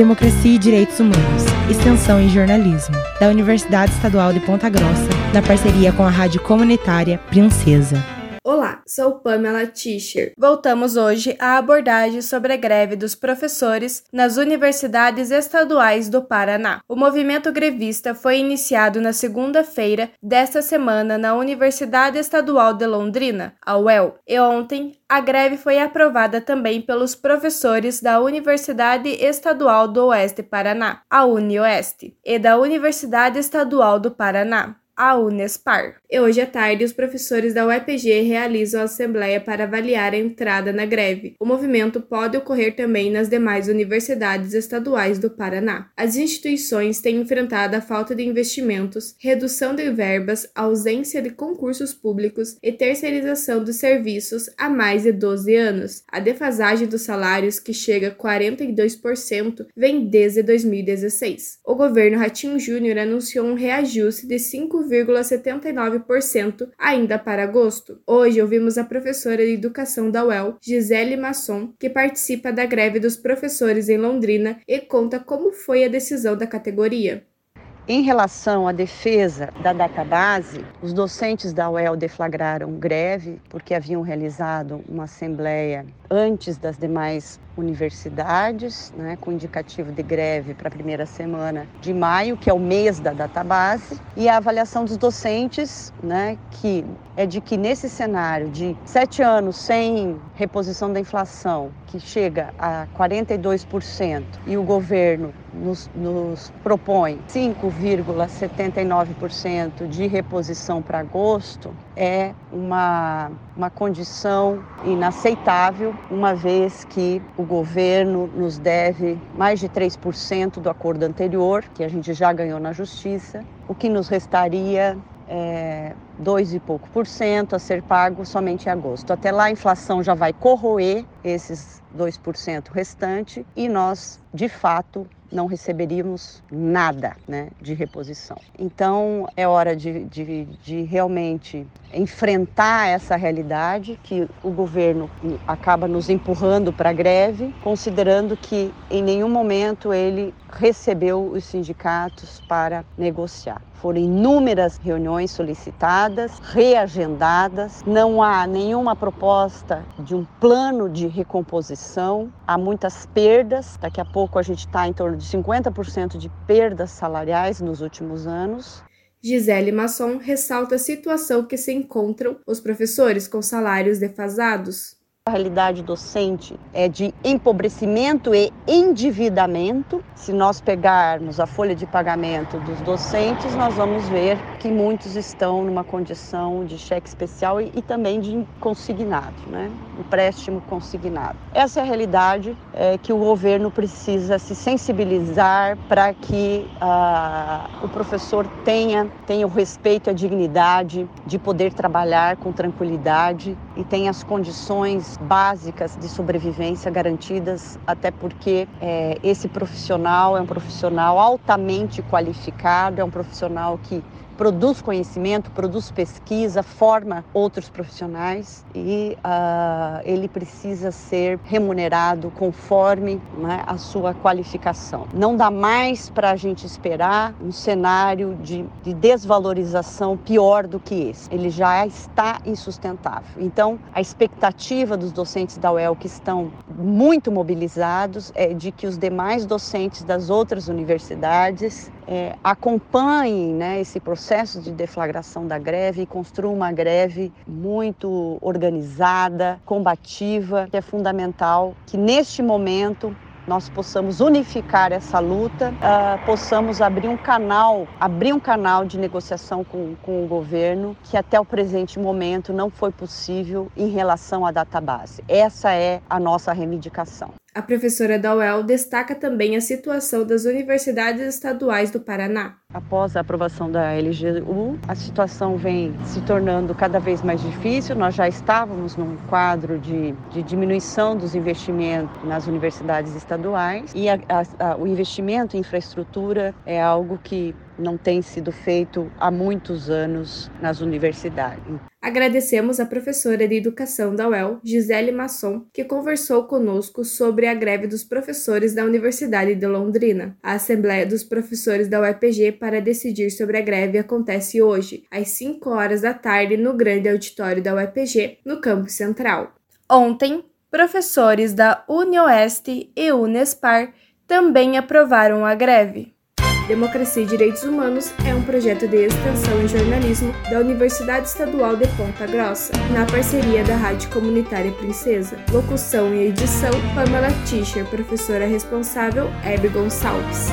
Democracia e Direitos Humanos, Extensão e Jornalismo, da Universidade Estadual de Ponta Grossa, na parceria com a rádio comunitária Princesa. Olá, sou Pamela Tischer. Voltamos hoje à abordagem sobre a greve dos professores nas universidades estaduais do Paraná. O movimento grevista foi iniciado na segunda-feira desta semana na Universidade Estadual de Londrina, a UEL, e ontem a greve foi aprovada também pelos professores da Universidade Estadual do Oeste Paraná, a UniOeste, e da Universidade Estadual do Paraná, a Unespar. E hoje à tarde, os professores da UEPG realizam a assembleia para avaliar a entrada na greve. O movimento pode ocorrer também nas demais universidades estaduais do Paraná. As instituições têm enfrentado a falta de investimentos, redução de verbas, ausência de concursos públicos e terceirização dos serviços há mais de 12 anos. A defasagem dos salários, que chega a 42%, vem desde 2016. O governo Ratinho Júnior anunciou um reajuste de 5,79 ainda para agosto. Hoje ouvimos a professora de educação da UEL, Gisele Masson, que participa da greve dos professores em Londrina e conta como foi a decisão da categoria. Em relação à defesa da database, os docentes da UEL deflagraram greve porque haviam realizado uma assembleia antes das demais universidades, né, com indicativo de greve para a primeira semana de maio, que é o mês da database, e a avaliação dos docentes, né, que é de que nesse cenário de sete anos sem reposição da inflação, que chega a 42%, e o governo nos, nos propõe 5,79% de reposição para agosto, é uma, uma condição inaceitável, uma vez que o governo nos deve mais de 3% do acordo anterior, que a gente já ganhou na justiça, o que nos restaria é, dois e pouco por cento a ser pago somente em agosto. Até lá a inflação já vai corroer esses 2% restante e nós, de fato, não receberíamos nada né, de reposição. Então é hora de, de, de realmente enfrentar essa realidade que o governo acaba nos empurrando para a greve, considerando que em nenhum momento ele recebeu os sindicatos para negociar. Foram inúmeras reuniões solicitadas, reagendadas, não há nenhuma proposta de um plano de recomposição, há muitas perdas. Daqui a pouco a gente está em torno de 50% de perdas salariais nos últimos anos. Gisele Masson ressalta a situação que se encontram os professores com salários defasados. A realidade docente é de empobrecimento e endividamento. Se nós pegarmos a folha de pagamento dos docentes, nós vamos ver que muitos estão numa condição de cheque especial e, e também de consignado, né? empréstimo consignado. Essa é a realidade é, que o governo precisa se sensibilizar para que ah, o professor tenha, tenha o respeito e a dignidade de poder trabalhar com tranquilidade e tenha as condições básicas de sobrevivência garantidas, até porque é, esse profissional é um profissional altamente qualificado, é um profissional que produz conhecimento, produz pesquisa, forma outros profissionais e uh, ele precisa ser remunerado conforme né, a sua qualificação. Não dá mais para a gente esperar um cenário de, de desvalorização pior do que esse. Ele já está insustentável. Então, a expectativa dos docentes da UEL que estão muito mobilizados é de que os demais docentes das outras universidades é, acompanhem né, esse processo de deflagração da greve e construam uma greve muito organizada, combativa, que é fundamental que neste momento nós possamos unificar essa luta, uh, possamos abrir um canal, abrir um canal de negociação com, com o governo que até o presente momento não foi possível em relação à database. Essa é a nossa reivindicação. A professora da UEL destaca também a situação das universidades estaduais do Paraná. Após a aprovação da LGU, a situação vem se tornando cada vez mais difícil. Nós já estávamos num quadro de, de diminuição dos investimentos nas universidades estaduais e a, a, a, o investimento em infraestrutura é algo que não tem sido feito há muitos anos nas universidades. Agradecemos a professora de Educação da UEL, Gisele Masson, que conversou conosco sobre a greve dos professores da Universidade de Londrina. A Assembleia dos Professores da UEPG para decidir sobre a greve acontece hoje, às 5 horas da tarde, no grande auditório da UEPG, no campus central. Ontem, professores da UniOeste e Unespar também aprovaram a greve. Democracia e Direitos Humanos é um projeto de extensão em jornalismo da Universidade Estadual de Ponta Grossa, na parceria da Rádio Comunitária Princesa. Locução e edição: Pamela Tischer, professora responsável, Hebe Gonçalves.